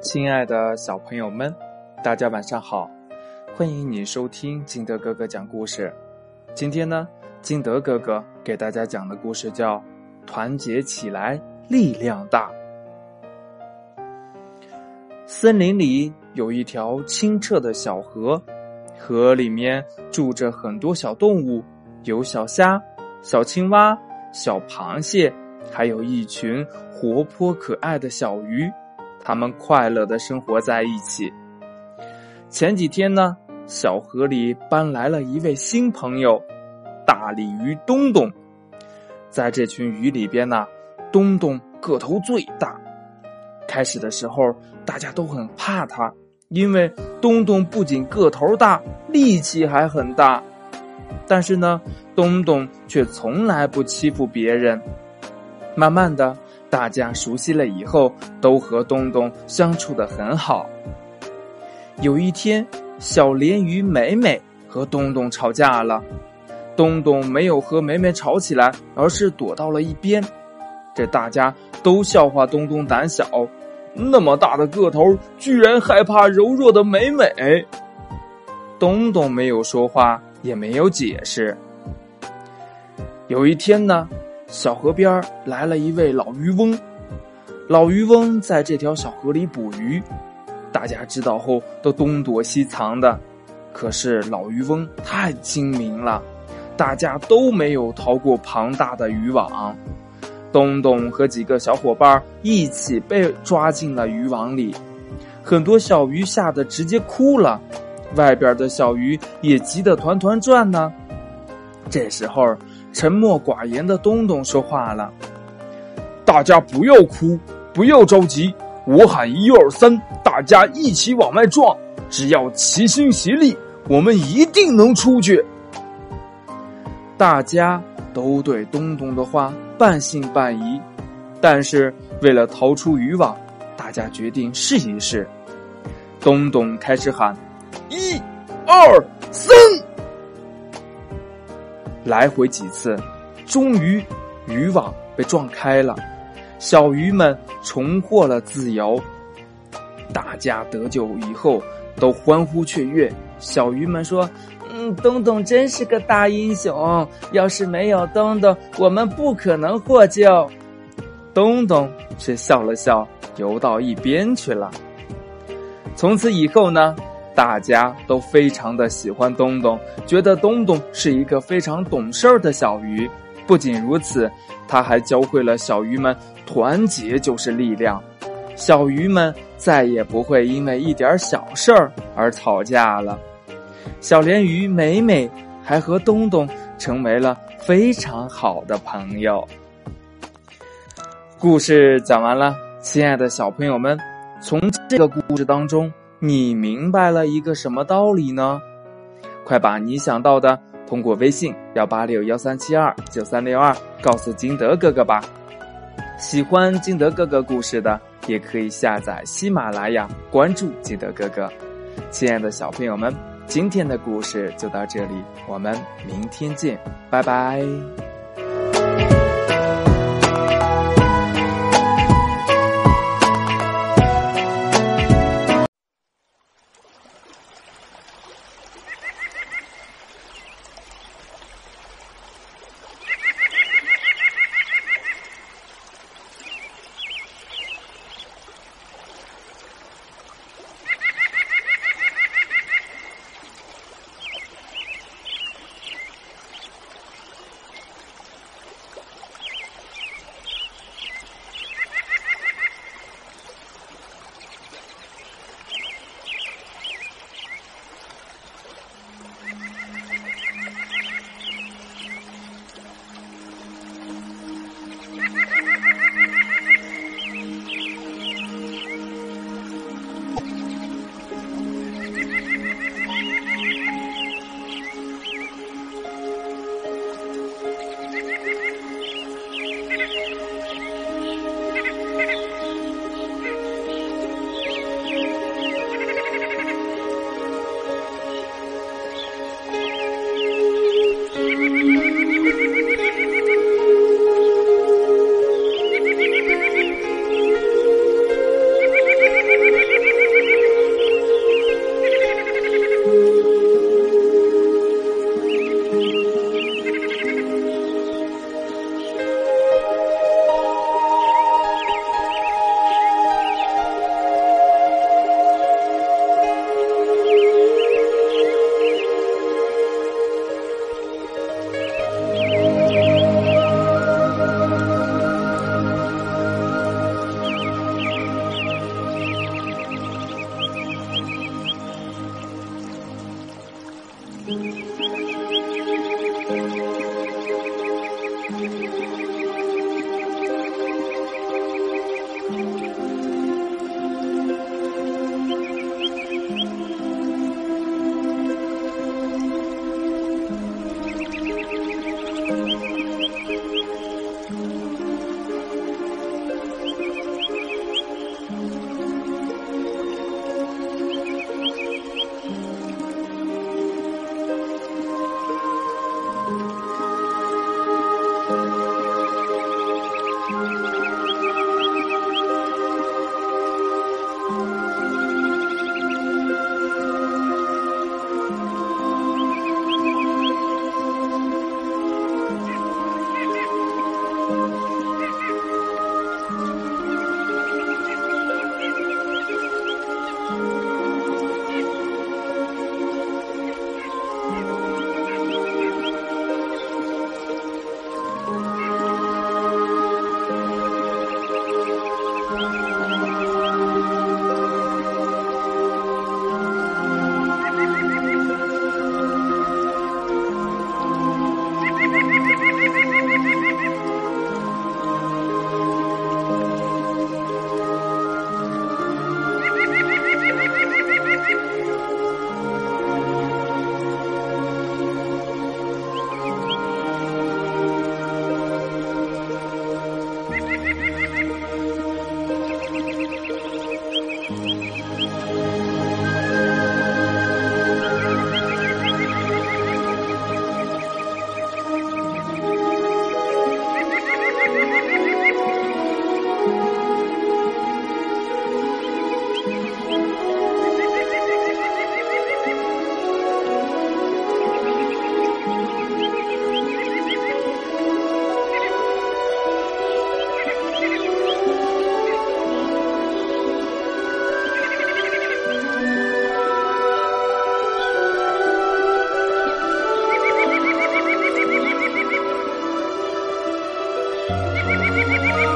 亲爱的小朋友们，大家晚上好！欢迎你收听金德哥哥讲故事。今天呢，金德哥哥给大家讲的故事叫《团结起来，力量大》。森林里有一条清澈的小河，河里面住着很多小动物，有小虾、小青蛙、小螃蟹，还有一群活泼可爱的小鱼。他们快乐的生活在一起。前几天呢，小河里搬来了一位新朋友——大鲤鱼东东。在这群鱼里边呢，东东个头最大。开始的时候，大家都很怕他，因为东东不仅个头大，力气还很大。但是呢，东东却从来不欺负别人。慢慢的。大家熟悉了以后，都和东东相处的很好。有一天，小鲢鱼美美和东东吵架了，东东没有和美美吵起来，而是躲到了一边。这大家都笑话东东胆小，那么大的个头，居然害怕柔弱的美美。东东没有说话，也没有解释。有一天呢。小河边来了一位老渔翁，老渔翁在这条小河里捕鱼，大家知道后都东躲西藏的。可是老渔翁太精明了，大家都没有逃过庞大的渔网。东东和几个小伙伴一起被抓进了渔网里，很多小鱼吓得直接哭了，外边的小鱼也急得团团转呢。这时候。沉默寡言的东东说话了：“大家不要哭，不要着急，我喊一二三，大家一起往外撞。只要齐心协力，我们一定能出去。”大家都对东东的话半信半疑，但是为了逃出渔网，大家决定试一试。东东开始喊：“一、二、三。”来回几次，终于渔网被撞开了，小鱼们重获了自由。大家得救以后都欢呼雀跃。小鱼们说：“嗯，东东真是个大英雄，要是没有东东，我们不可能获救。”东东却笑了笑，游到一边去了。从此以后呢？大家都非常的喜欢东东，觉得东东是一个非常懂事儿的小鱼。不仅如此，他还教会了小鱼们团结就是力量。小鱼们再也不会因为一点小事儿而吵架了。小鲢鱼美美还和东东成为了非常好的朋友。故事讲完了，亲爱的小朋友们，从这个故事当中。你明白了一个什么道理呢？快把你想到的通过微信幺八六幺三七二九三六二告诉金德哥哥吧。喜欢金德哥哥故事的，也可以下载喜马拉雅关注金德哥哥。亲爱的小朋友们，今天的故事就到这里，我们明天见，拜拜。Bye.